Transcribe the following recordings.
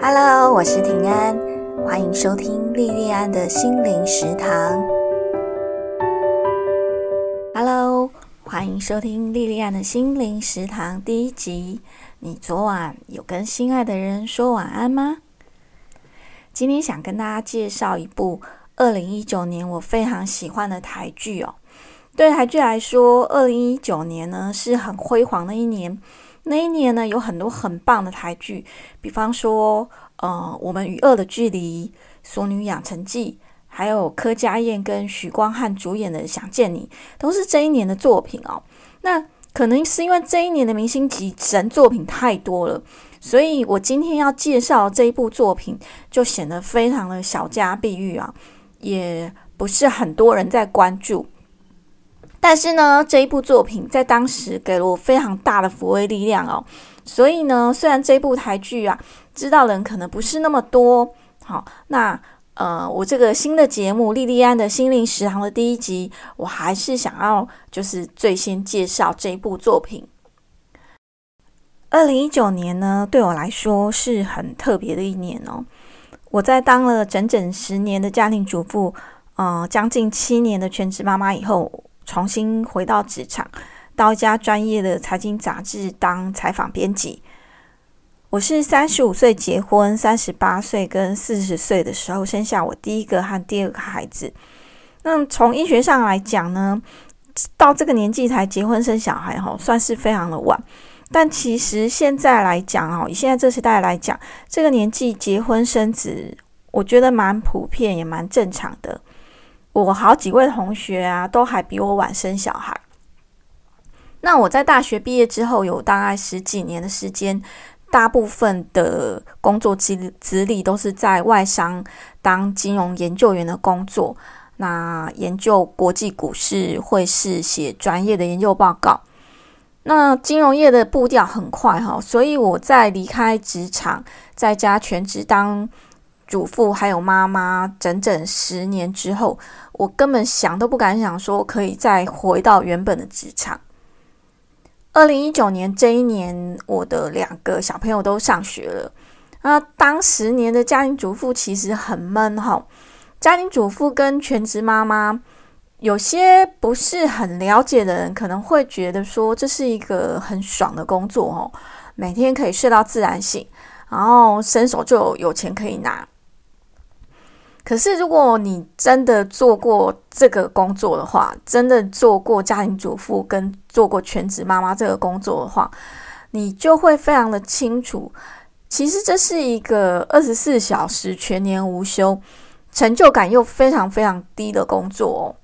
Hello，我是平安，欢迎收听莉莉安的心灵食堂。Hello，欢迎收听莉莉安的心灵食堂第一集。你昨晚有跟心爱的人说晚安吗？今天想跟大家介绍一部二零一九年我非常喜欢的台剧哦。对台剧来说，二零一九年呢是很辉煌的一年。那一年呢，有很多很棒的台剧，比方说，呃，我们与恶的距离、《俗女养成记》，还有柯佳燕跟许光汉主演的《想见你》，都是这一年的作品哦。那可能是因为这一年的明星级神作品太多了，所以我今天要介绍这一部作品，就显得非常的小家碧玉啊，也不是很多人在关注。但是呢，这一部作品在当时给了我非常大的抚慰力量哦。所以呢，虽然这部台剧啊，知道人可能不是那么多，好，那呃，我这个新的节目《莉莉安的心灵食堂》的第一集，我还是想要就是最先介绍这一部作品。二零一九年呢，对我来说是很特别的一年哦。我在当了整整十年的家庭主妇，呃，将近七年的全职妈妈以后。重新回到职场，到一家专业的财经杂志当采访编辑。我是三十五岁结婚，三十八岁跟四十岁的时候生下我第一个和第二个孩子。那从医学上来讲呢，到这个年纪才结婚生小孩，哈，算是非常的晚。但其实现在来讲，哦，以现在这时代来讲，这个年纪结婚生子，我觉得蛮普遍，也蛮正常的。我好几位同学啊，都还比我晚生小孩。那我在大学毕业之后，有大概十几年的时间，大部分的工作资资历都是在外商当金融研究员的工作。那研究国际股市、会市，写专业的研究报告。那金融业的步调很快哈，所以我在离开职场，在家全职当。主妇还有妈妈，整整十年之后，我根本想都不敢想，说可以再回到原本的职场。二零一九年这一年，我的两个小朋友都上学了。那当十年的家庭主妇其实很闷哈。家庭主妇跟全职妈妈，有些不是很了解的人，可能会觉得说这是一个很爽的工作哦，每天可以睡到自然醒，然后伸手就有钱可以拿。可是，如果你真的做过这个工作的话，真的做过家庭主妇跟做过全职妈妈这个工作的话，你就会非常的清楚，其实这是一个二十四小时全年无休、成就感又非常非常低的工作哦。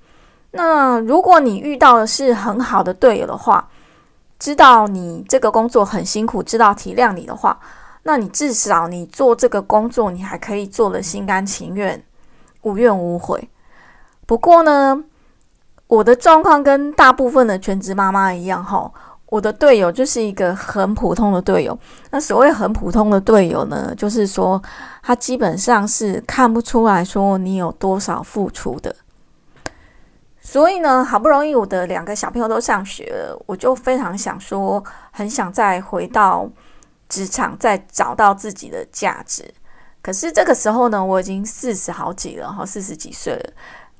那如果你遇到的是很好的队友的话，知道你这个工作很辛苦，知道体谅你的话，那你至少你做这个工作，你还可以做的心甘情愿。无怨无悔。不过呢，我的状况跟大部分的全职妈妈一样，哈，我的队友就是一个很普通的队友。那所谓很普通的队友呢，就是说他基本上是看不出来说你有多少付出的。所以呢，好不容易我的两个小朋友都上学了，我就非常想说，很想再回到职场，再找到自己的价值。可是这个时候呢，我已经四十好几了哈，四十几岁了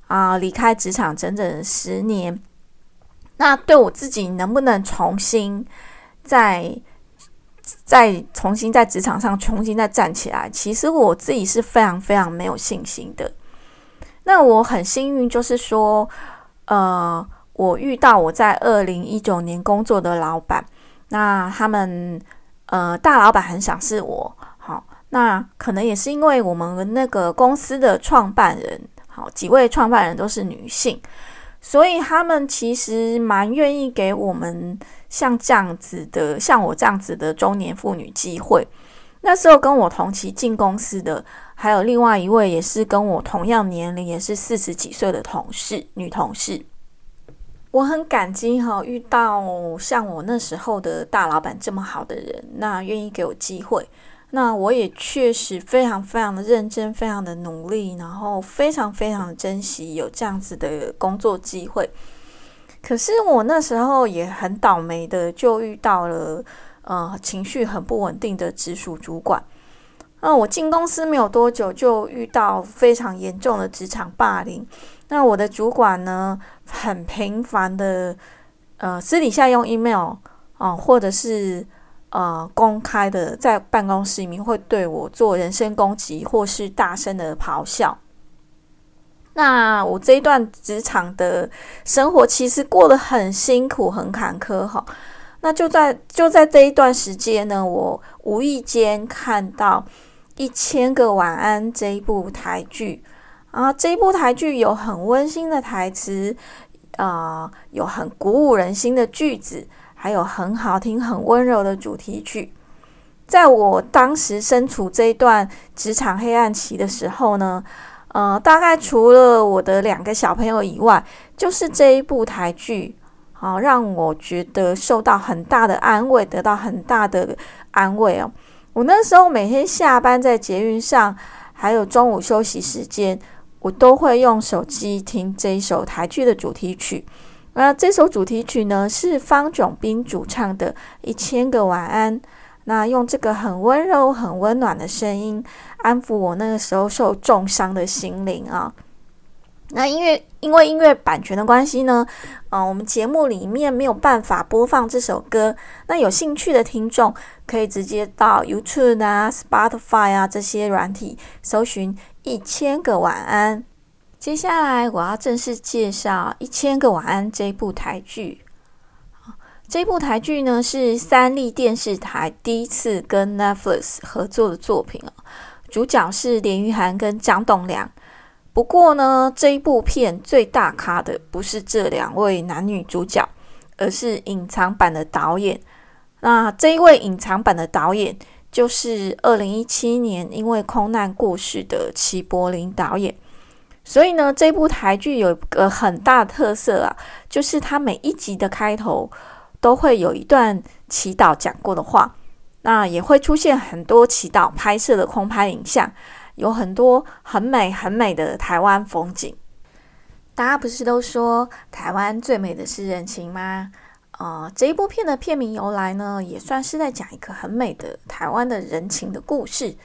啊，离开职场整整十年。那对我自己能不能重新再再重新在职场上重新再站起来？其实我自己是非常非常没有信心的。那我很幸运，就是说，呃，我遇到我在二零一九年工作的老板，那他们呃大老板很赏识我。那可能也是因为我们那个公司的创办人，好几位创办人都是女性，所以他们其实蛮愿意给我们像这样子的，像我这样子的中年妇女机会。那时候跟我同期进公司的，还有另外一位也是跟我同样年龄，也是四十几岁的同事，女同事。我很感激哈，遇到像我那时候的大老板这么好的人，那愿意给我机会。那我也确实非常非常的认真，非常的努力，然后非常非常的珍惜有这样子的工作机会。可是我那时候也很倒霉的，就遇到了呃情绪很不稳定的直属主管。那我进公司没有多久，就遇到非常严重的职场霸凌。那我的主管呢，很频繁的，呃，私底下用 email 啊，或者是呃公开的在办公室里面会对我做人身攻击，或是大声的咆哮。那我这一段职场的生活其实过得很辛苦、很坎坷哈。那就在就在这一段时间呢，我无意间看到《一千个晚安》这一部台剧啊，这一部台剧有很温馨的台词，啊，有很鼓舞人心的句子，还有很好听、很温柔的主题曲。在我当时身处这一段职场黑暗期的时候呢。呃，大概除了我的两个小朋友以外，就是这一部台剧，好让我觉得受到很大的安慰，得到很大的安慰哦。我那时候每天下班在捷运上，还有中午休息时间，我都会用手机听这一首台剧的主题曲。那这首主题曲呢，是方炯斌主唱的《一千个晚安》。那用这个很温柔、很温暖的声音安抚我那个时候受重伤的心灵啊。那因为因为音乐版权的关系呢，嗯，我们节目里面没有办法播放这首歌。那有兴趣的听众可以直接到 YouTube 啊、Spotify 啊这些软体搜寻《一千个晚安》。接下来我要正式介绍《一千个晚安》这部台剧。这部台剧呢是三立电视台第一次跟 Netflix 合作的作品主角是连俞涵跟张栋梁。不过呢，这一部片最大咖的不是这两位男女主角，而是隐藏版的导演。那这一位隐藏版的导演就是二零一七年因为空难过世的齐柏林导演。所以呢，这部台剧有一个很大的特色啊，就是它每一集的开头。都会有一段祈祷讲过的话，那也会出现很多祈祷拍摄的空拍影像，有很多很美很美的台湾风景。大家不是都说台湾最美的是人情吗？呃，这一部片的片名由来呢，也算是在讲一个很美的台湾的人情的故事。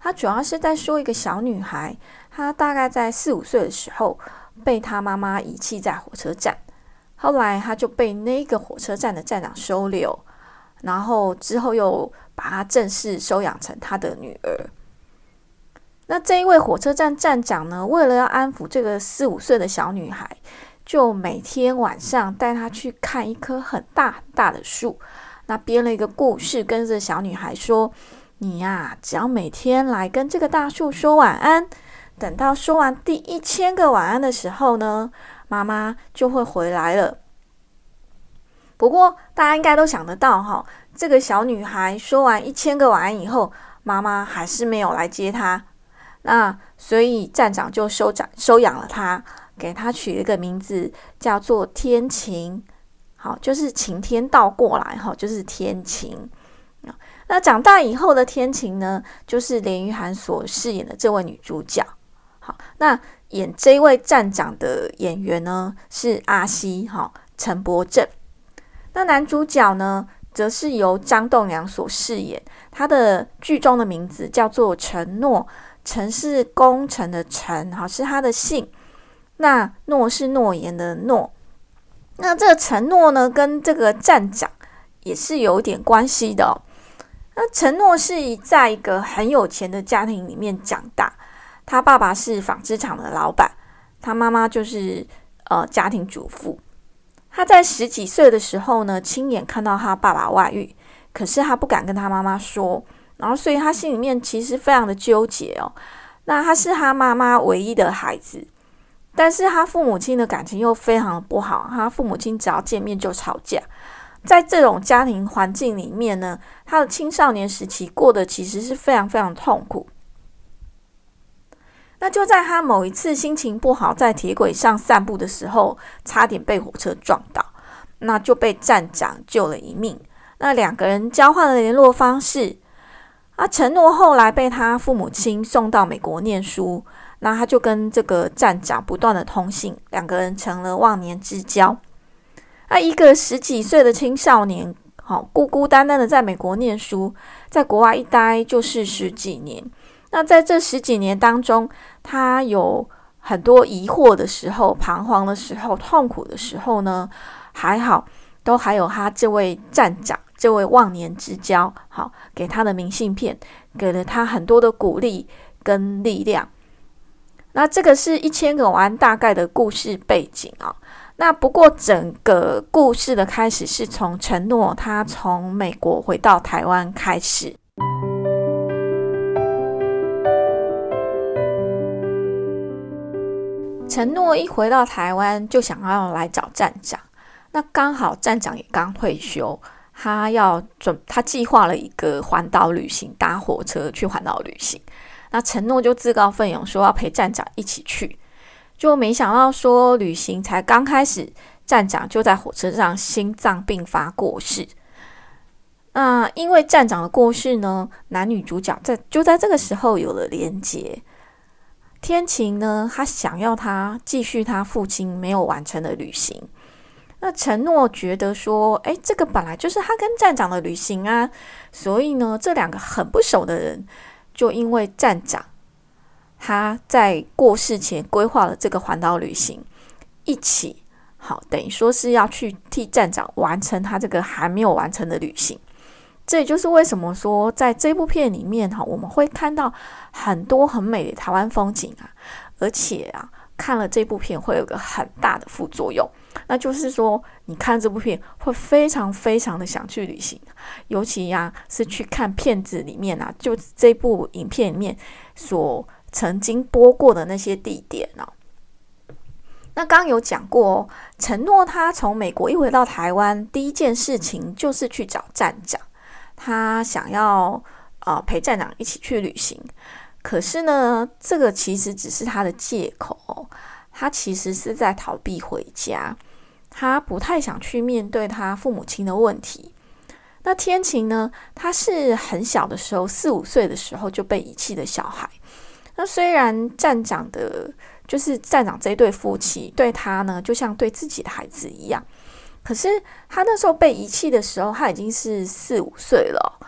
他主要是在说一个小女孩，她大概在四五岁的时候被她妈妈遗弃在火车站。后来他就被那个火车站的站长收留，然后之后又把她正式收养成他的女儿。那这一位火车站站长呢，为了要安抚这个四五岁的小女孩，就每天晚上带她去看一棵很大很大的树，那编了一个故事，跟着小女孩说：“你呀，只要每天来跟这个大树说晚安，等到说完第一千个晚安的时候呢。”妈妈就会回来了。不过，大家应该都想得到哈，这个小女孩说完一千个晚安以后，妈妈还是没有来接她。那所以站长就收长收养了她，给她取了一个名字，叫做天晴。好，就是晴天倒过来哈，就是天晴。那长大以后的天晴呢，就是连俞涵所饰演的这位女主角。好，那。演这位站长的演员呢是阿西哈陈柏正，那男主角呢则是由张栋梁所饰演，他的剧中的名字叫做承诺，承是功臣的承，哈是他的姓，那诺是诺言的诺，那这个承诺呢跟这个站长也是有点关系的，那承诺是在一个很有钱的家庭里面长大。他爸爸是纺织厂的老板，他妈妈就是呃家庭主妇。他在十几岁的时候呢，亲眼看到他爸爸外遇，可是他不敢跟他妈妈说，然后所以他心里面其实非常的纠结哦。那他是他妈妈唯一的孩子，但是他父母亲的感情又非常的不好，他父母亲只要见面就吵架。在这种家庭环境里面呢，他的青少年时期过得其实是非常非常痛苦。那就在他某一次心情不好，在铁轨上散步的时候，差点被火车撞到，那就被站长救了一命。那两个人交换了联络方式，啊，承诺后来被他父母亲送到美国念书，那他就跟这个站长不断的通信，两个人成了忘年之交。那一个十几岁的青少年，好孤孤单单的在美国念书，在国外一待就是十几年。那在这十几年当中，他有很多疑惑的时候、彷徨的时候、痛苦的时候呢，还好，都还有他这位站长、这位忘年之交，好给他的明信片，给了他很多的鼓励跟力量。那这个是一千个完大概的故事背景啊。那不过整个故事的开始是从承诺他从美国回到台湾开始。承诺一回到台湾就想要来找站长，那刚好站长也刚退休，他要准他计划了一个环岛旅行，搭火车去环岛旅行。那承诺就自告奋勇说要陪站长一起去，就没想到说旅行才刚开始，站长就在火车上心脏病发过世。那因为站长的过世呢，男女主角在就在这个时候有了连结。天晴呢，他想要他继续他父亲没有完成的旅行。那承诺觉得说，诶，这个本来就是他跟站长的旅行啊，所以呢，这两个很不熟的人。就因为站长他在过世前规划了这个环岛旅行，一起好等于说是要去替站长完成他这个还没有完成的旅行。这也就是为什么说在这部片里面哈，我们会看到很多很美的台湾风景啊，而且啊，看了这部片会有个很大的副作用。那就是说，你看这部片会非常非常的想去旅行，尤其呀是去看片子里面啊，就这部影片里面所曾经播过的那些地点呢。那刚有讲过，承诺他从美国一回到台湾，第一件事情就是去找站长，他想要呃陪站长一起去旅行。可是呢，这个其实只是他的借口。他其实是在逃避回家，他不太想去面对他父母亲的问题。那天晴呢？他是很小的时候，四五岁的时候就被遗弃的小孩。那虽然站长的，就是站长这对夫妻对他呢，就像对自己的孩子一样。可是他那时候被遗弃的时候，他已经是四五岁了。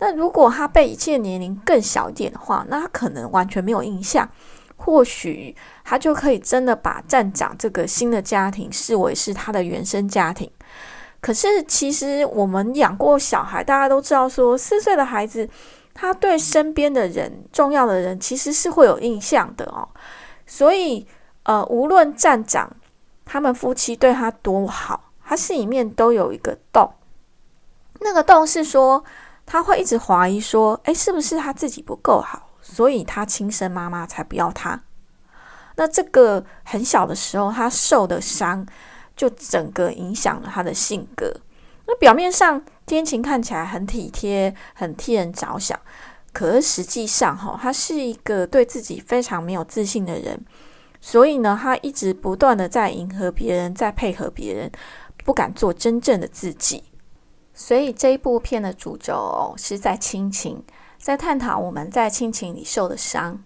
那如果他被遗弃的年龄更小一点的话，那他可能完全没有印象。或许他就可以真的把站长这个新的家庭视为是他的原生家庭。可是其实我们养过小孩，大家都知道说，四岁的孩子他对身边的人、重要的人其实是会有印象的哦。所以呃，无论站长他们夫妻对他多好，他心里面都有一个洞。那个洞是说他会一直怀疑说，诶，是不是他自己不够好？所以他亲生妈妈才不要他。那这个很小的时候，他受的伤就整个影响了他的性格。那表面上天晴看起来很体贴，很替人着想，可是实际上哈，他是一个对自己非常没有自信的人。所以呢，他一直不断的在迎合别人，在配合别人，不敢做真正的自己。所以这一部片的主轴是在亲情。在探讨我们在亲情里受的伤。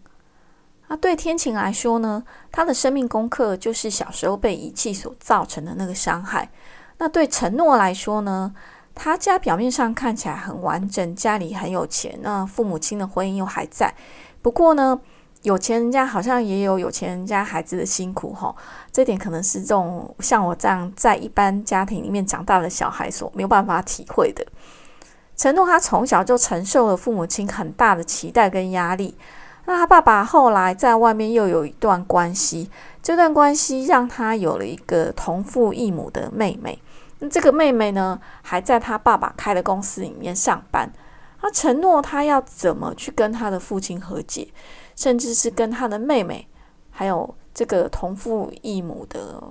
那对天晴来说呢？他的生命功课就是小时候被遗弃所造成的那个伤害。那对承诺来说呢？他家表面上看起来很完整，家里很有钱，那父母亲的婚姻又还在。不过呢，有钱人家好像也有有钱人家孩子的辛苦哈。这点可能是这种像我这样在一般家庭里面长大的小孩所没有办法体会的。承诺他从小就承受了父母亲很大的期待跟压力。那他爸爸后来在外面又有一段关系，这段关系让他有了一个同父异母的妹妹。这个妹妹呢，还在他爸爸开的公司里面上班。他承诺他要怎么去跟他的父亲和解，甚至是跟他的妹妹，还有这个同父异母的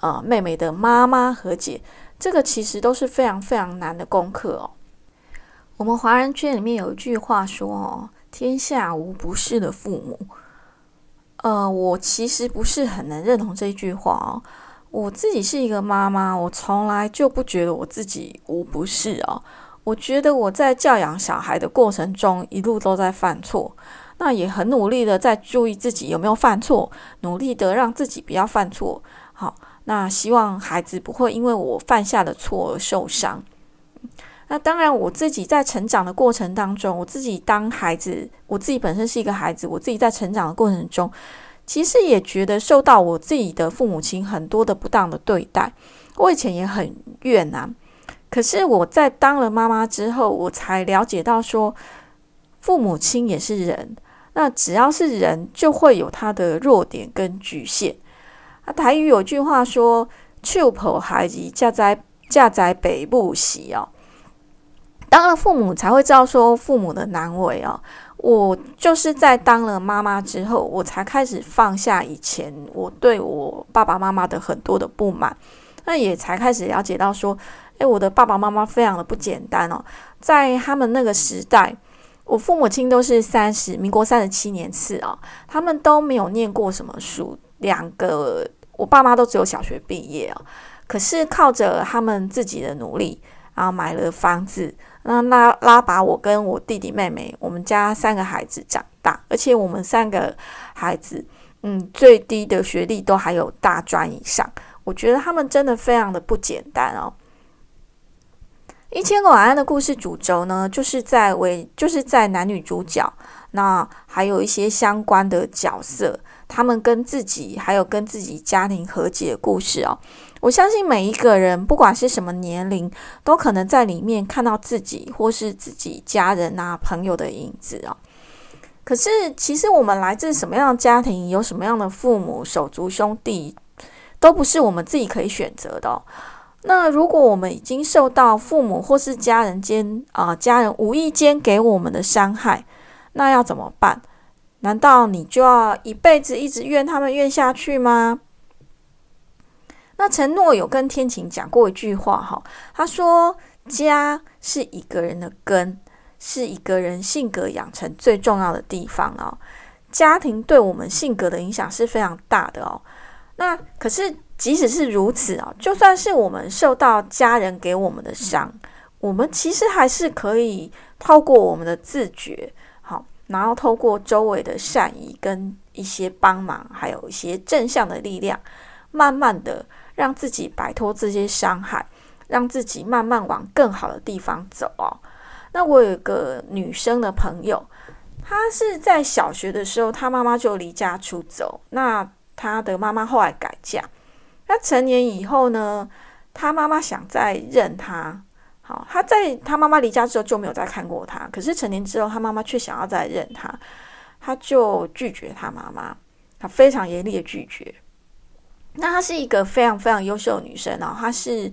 呃妹妹的妈妈和解。这个其实都是非常非常难的功课哦。我们华人圈里面有一句话说：“哦，天下无不是的父母。”呃，我其实不是很能认同这句话哦。我自己是一个妈妈，我从来就不觉得我自己无不是哦。我觉得我在教养小孩的过程中，一路都在犯错，那也很努力的在注意自己有没有犯错，努力的让自己不要犯错。好，那希望孩子不会因为我犯下的错而受伤。那当然，我自己在成长的过程当中，我自己当孩子，我自己本身是一个孩子，我自己在成长的过程中，其实也觉得受到我自己的父母亲很多的不当的对待。我以前也很怨呐，可是我在当了妈妈之后，我才了解到说，父母亲也是人，那只要是人，就会有他的弱点跟局限。啊，台语有句话说：“秋婆孩子嫁在嫁在北部喜哦。”当了父母才会知道说父母的难为哦。我就是在当了妈妈之后，我才开始放下以前我对我爸爸妈妈的很多的不满。那也才开始了解到说，诶，我的爸爸妈妈非常的不简单哦。在他们那个时代，我父母亲都是三十民国三十七年次啊，他们都没有念过什么书。两个我爸妈都只有小学毕业哦，可是靠着他们自己的努力，然后买了房子，那拉拉把我跟我弟弟妹妹，我们家三个孩子长大，而且我们三个孩子，嗯，最低的学历都还有大专以上，我觉得他们真的非常的不简单哦。一千个晚安的故事主轴呢，就是在为就是在男女主角，那还有一些相关的角色。他们跟自己还有跟自己家庭和解的故事哦，我相信每一个人不管是什么年龄，都可能在里面看到自己或是自己家人啊朋友的影子哦。可是其实我们来自什么样的家庭，有什么样的父母、手足兄弟，都不是我们自己可以选择的。哦那如果我们已经受到父母或是家人间啊家人无意间给我们的伤害，那要怎么办？难道你就要一辈子一直怨他们怨下去吗？那承诺有跟天晴讲过一句话哈，他说：“家是一个人的根，是一个人性格养成最重要的地方哦。家庭对我们性格的影响是非常大的哦。那可是即使是如此啊，就算是我们受到家人给我们的伤，我们其实还是可以透过我们的自觉。”好然后透过周围的善意跟一些帮忙，还有一些正向的力量，慢慢的让自己摆脱这些伤害，让自己慢慢往更好的地方走哦。那我有个女生的朋友，她是在小学的时候，她妈妈就离家出走，那她的妈妈后来改嫁，那成年以后呢，她妈妈想再认她。好，他在他妈妈离家之后就没有再看过他。可是成年之后，他妈妈却想要再认他，他就拒绝他妈妈，他非常严厉的拒绝。那她是一个非常非常优秀的女生哦，她是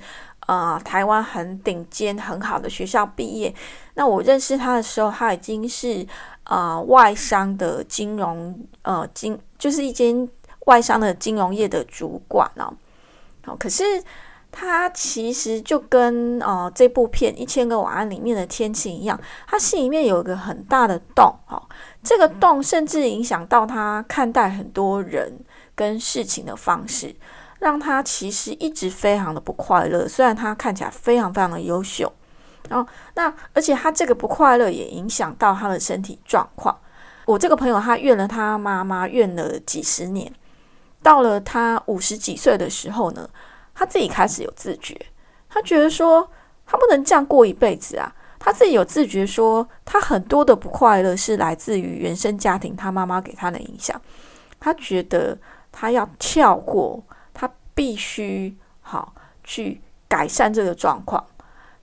呃台湾很顶尖很好的学校毕业。那我认识她的时候，她已经是呃外商的金融呃金，就是一间外商的金融业的主管哦。好，可是。他其实就跟呃这部片《一千个晚安》里面的天晴一样，他心里面有一个很大的洞，哈，这个洞甚至影响到他看待很多人跟事情的方式，让他其实一直非常的不快乐。虽然他看起来非常非常的优秀，然后那而且他这个不快乐也影响到他的身体状况。我这个朋友他怨了他妈妈怨了几十年，到了他五十几岁的时候呢。他自己开始有自觉，他觉得说他不能这样过一辈子啊。他自己有自觉说，他很多的不快乐是来自于原生家庭，他妈妈给他的影响。他觉得他要跳过，他必须好去改善这个状况。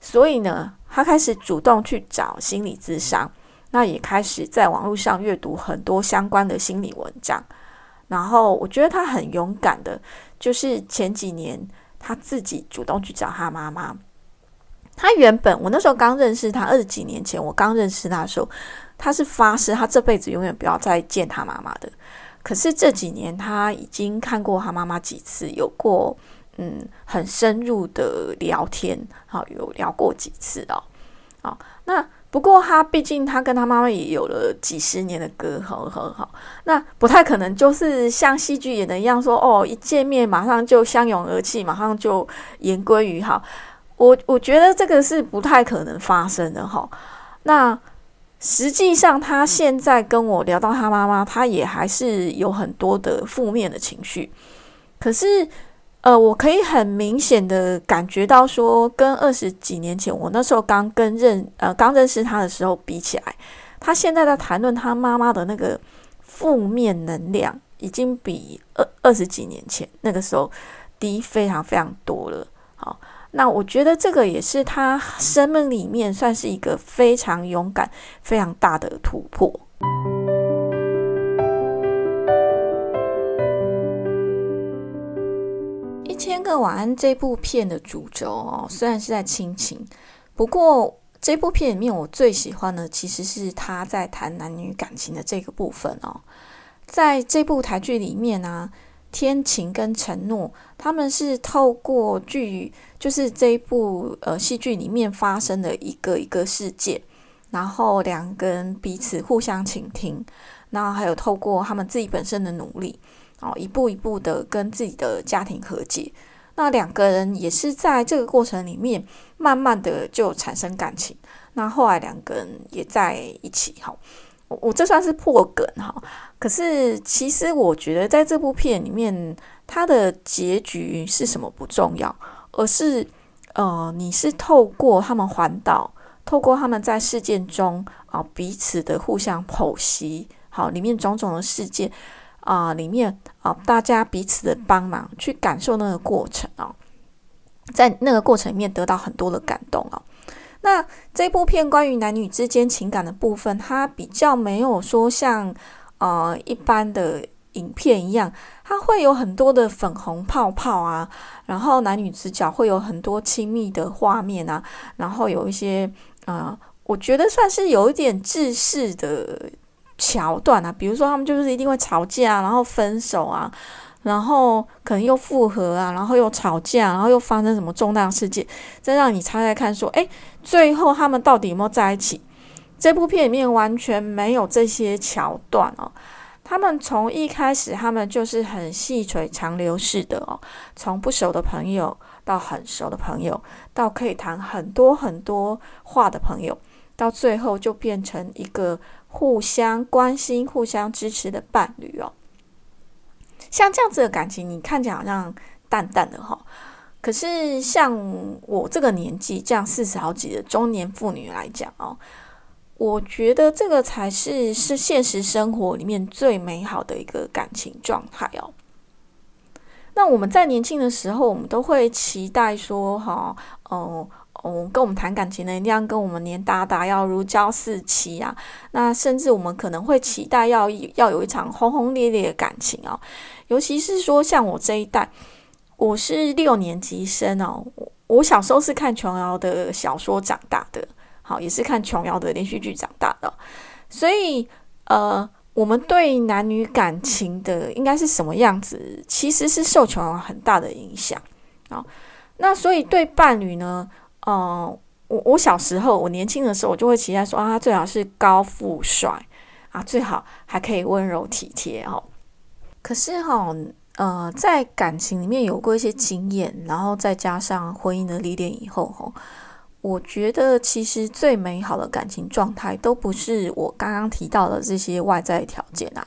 所以呢，他开始主动去找心理咨商，那也开始在网络上阅读很多相关的心理文章。然后我觉得他很勇敢的，就是前几年他自己主动去找他妈妈。他原本我那时候刚认识他，二十几年前我刚认识他的时候，他是发誓他这辈子永远不要再见他妈妈的。可是这几年他已经看过他妈妈几次，有过嗯很深入的聊天，好有聊过几次哦，好那。不过他毕竟他跟他妈妈也有了几十年的隔阂，很好。那不太可能就是像戏剧演的一样，说哦一见面马上就相拥而泣，马上就言归于好。我我觉得这个是不太可能发生的哈。那实际上他现在跟我聊到他妈妈，他也还是有很多的负面的情绪。可是呃，我可以很明显的感觉到说，跟二十几年前我那时候刚跟认呃刚认识他的时候比起来，他现在在谈论他妈妈的那个负面能量，已经比二二十几年前那个时候低非常非常多了。好，那我觉得这个也是他生命里面算是一个非常勇敢、非常大的突破。一千个晚安这部片的主轴哦，虽然是在亲情，不过这部片里面我最喜欢的其实是他在谈男女感情的这个部分哦。在这部台剧里面呢，天晴跟承诺他们是透过剧，就是这一部呃戏剧里面发生的一个一个事件，然后两个人彼此互相倾听，那还有透过他们自己本身的努力。哦，一步一步的跟自己的家庭和解，那两个人也是在这个过程里面，慢慢的就产生感情。那后来两个人也在一起，哈，我我这算是破梗哈。可是其实我觉得在这部片里面，它的结局是什么不重要，而是呃，你是透过他们环岛，透过他们在事件中啊彼此的互相剖析，好，里面种种的事件。啊，里面啊，大家彼此的帮忙，去感受那个过程啊，在那个过程里面得到很多的感动啊。那这部片关于男女之间情感的部分，它比较没有说像呃一般的影片一样，它会有很多的粉红泡泡啊，然后男女主角会有很多亲密的画面啊，然后有一些啊，我觉得算是有一点制式的。桥段啊，比如说他们就是一定会吵架，然后分手啊，然后可能又复合啊，然后又吵架，然后又发生什么重大事件，再让你猜猜看，说，哎，最后他们到底有没有在一起？这部片里面完全没有这些桥段哦。他们从一开始，他们就是很细水长流式的哦，从不熟的朋友到很熟的朋友，到可以谈很多很多话的朋友，到最后就变成一个。互相关心、互相支持的伴侣哦，像这样子的感情，你看起来好像淡淡的哈。可是像我这个年纪，这样四十好几的中年妇女来讲哦，我觉得这个才是是现实生活里面最美好的一个感情状态哦。那我们在年轻的时候，我们都会期待说，哈，哦。哦，跟我们谈感情的一定要跟我们黏哒哒，要如胶似漆啊。那甚至我们可能会期待要要有一场轰轰烈烈的感情哦。尤其是说像我这一代，我是六年级生哦。我小时候是看琼瑶的小说长大的，好，也是看琼瑶的连续剧长大的。所以，呃，我们对男女感情的应该是什么样子，其实是受琼瑶很大的影响啊。那所以对伴侣呢？哦，我我小时候，我年轻的时候，我就会期待说啊，他最好是高富帅啊，最好还可以温柔体贴哦。可是哈，呃，在感情里面有过一些经验，然后再加上婚姻的历练以后哈，我觉得其实最美好的感情状态都不是我刚刚提到的这些外在条件啊，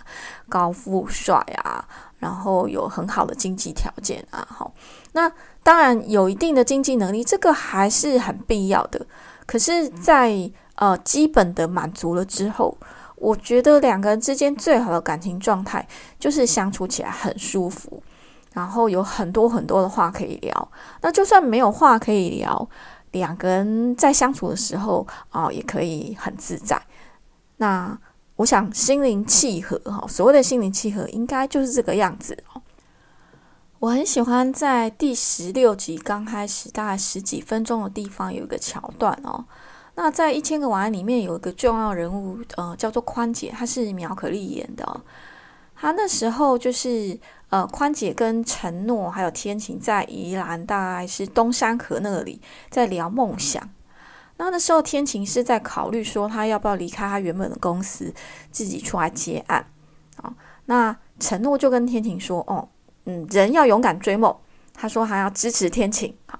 高富帅啊，然后有很好的经济条件啊，哈，那。当然有一定的经济能力，这个还是很必要的。可是，在呃基本的满足了之后，我觉得两个人之间最好的感情状态就是相处起来很舒服，然后有很多很多的话可以聊。那就算没有话可以聊，两个人在相处的时候啊，也可以很自在。那我想心灵契合哈，所谓的心灵契合，应该就是这个样子哦。我很喜欢在第十六集刚开始，大概十几分钟的地方有一个桥段哦。那在一千个晚安里面有一个重要人物，呃，叫做宽姐，她是苗可丽演的。她那时候就是呃，宽姐跟承诺还有天晴在宜兰，大概是东山河那里在聊梦想。那那时候天晴是在考虑说，他要不要离开他原本的公司，自己出来接案啊？那承诺就跟天晴说，哦。嗯，人要勇敢追梦。他说还要支持天晴。好，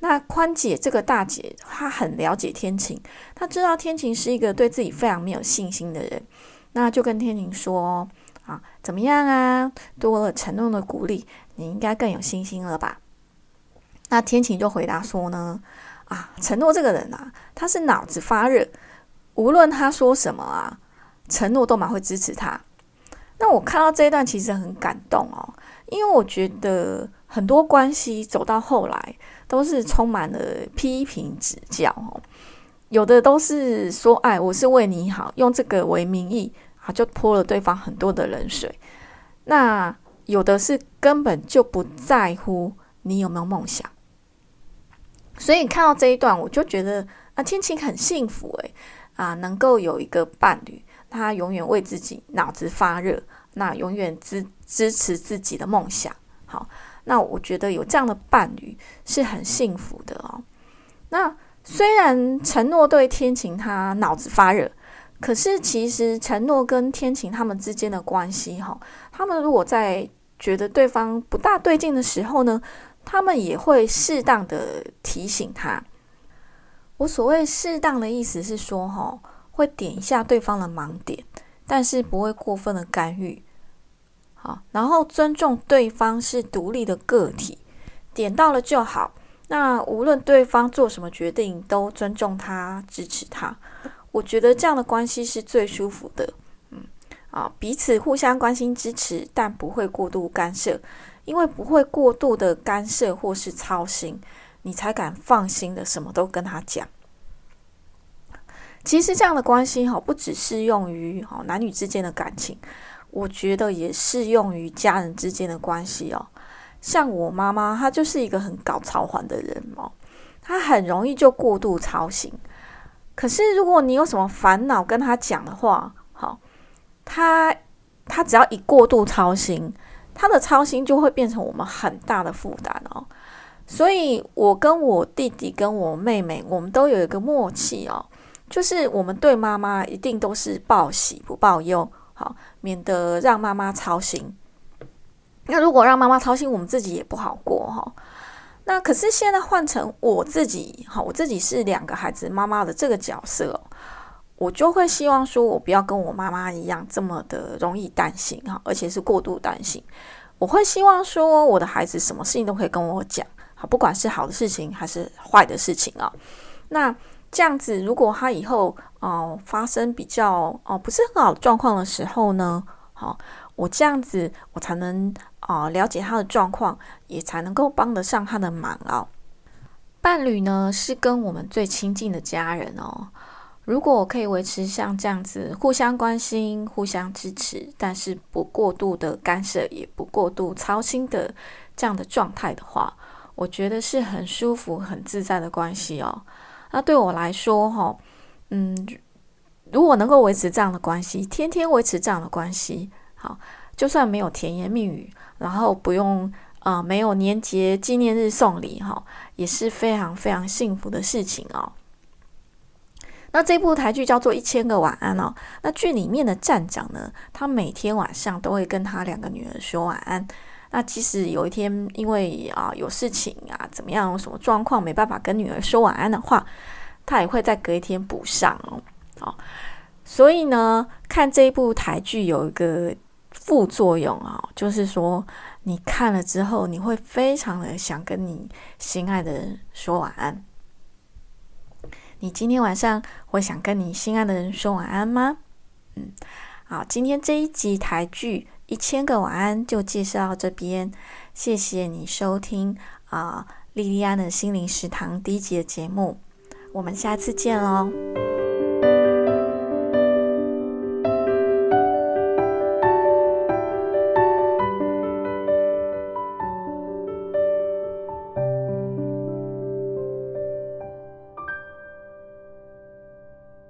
那宽姐这个大姐，她很了解天晴，她知道天晴是一个对自己非常没有信心的人，那就跟天晴说：啊，怎么样啊？多了承诺的鼓励，你应该更有信心了吧？那天晴就回答说呢，啊，承诺这个人啊，他是脑子发热，无论他说什么啊，承诺都蛮会支持他。那我看到这一段其实很感动哦，因为我觉得很多关系走到后来都是充满了批评指教哦，有的都是说“哎，我是为你好”，用这个为名义啊，就泼了对方很多的冷水。那有的是根本就不在乎你有没有梦想。所以看到这一段，我就觉得啊，天晴很幸福诶，啊，能够有一个伴侣。他永远为自己脑子发热，那永远支支持自己的梦想。好，那我觉得有这样的伴侣是很幸福的哦。那虽然承诺对天晴他脑子发热，可是其实承诺跟天晴他们之间的关系，哈，他们如果在觉得对方不大对劲的时候呢，他们也会适当的提醒他。我所谓适当的意思是说，哈。会点一下对方的盲点，但是不会过分的干预。好，然后尊重对方是独立的个体，点到了就好。那无论对方做什么决定，都尊重他，支持他。我觉得这样的关系是最舒服的。嗯，啊，彼此互相关心支持，但不会过度干涉，因为不会过度的干涉或是操心，你才敢放心的什么都跟他讲。其实这样的关系哈，不只适用于哈男女之间的感情，我觉得也适用于家人之间的关系哦。像我妈妈，她就是一个很搞操环的人哦，她很容易就过度操心。可是如果你有什么烦恼跟她讲的话，好，她她只要一过度操心，她的操心就会变成我们很大的负担哦。所以我跟我弟弟跟我妹妹，我们都有一个默契哦。就是我们对妈妈一定都是报喜不报忧，好，免得让妈妈操心。那如果让妈妈操心，我们自己也不好过哈。那可是现在换成我自己，哈，我自己是两个孩子妈妈的这个角色，我就会希望说，我不要跟我妈妈一样这么的容易担心哈，而且是过度担心。我会希望说，我的孩子什么事情都可以跟我讲，好，不管是好的事情还是坏的事情啊，那。这样子，如果他以后哦发生比较哦不是很好状况的时候呢，好，我这样子我才能哦了解他的状况，也才能够帮得上他的忙哦。伴侣呢是跟我们最亲近的家人哦。如果我可以维持像这样子互相关心、互相支持，但是不过度的干涉，也不过度操心的这样的状态的话，我觉得是很舒服、很自在的关系哦。那对我来说，哈，嗯，如果能够维持这样的关系，天天维持这样的关系，好，就算没有甜言蜜语，然后不用啊，没有年节纪念日送礼，哈，也是非常非常幸福的事情哦。那这部台剧叫做《一千个晚安》哦。那剧里面的站长呢，他每天晚上都会跟他两个女儿说晚安。那即使有一天因为啊有事情啊怎么样什么状况没办法跟女儿说晚安的话，他也会在隔一天补上哦。好，所以呢，看这一部台剧有一个副作用啊，就是说你看了之后，你会非常的想跟你心爱的人说晚安。你今天晚上会想跟你心爱的人说晚安吗？嗯，好，今天这一集台剧。一千个晚安就介绍到这边，谢谢你收听啊，莉莉安的心灵食堂第一集的节目，我们下次见喽。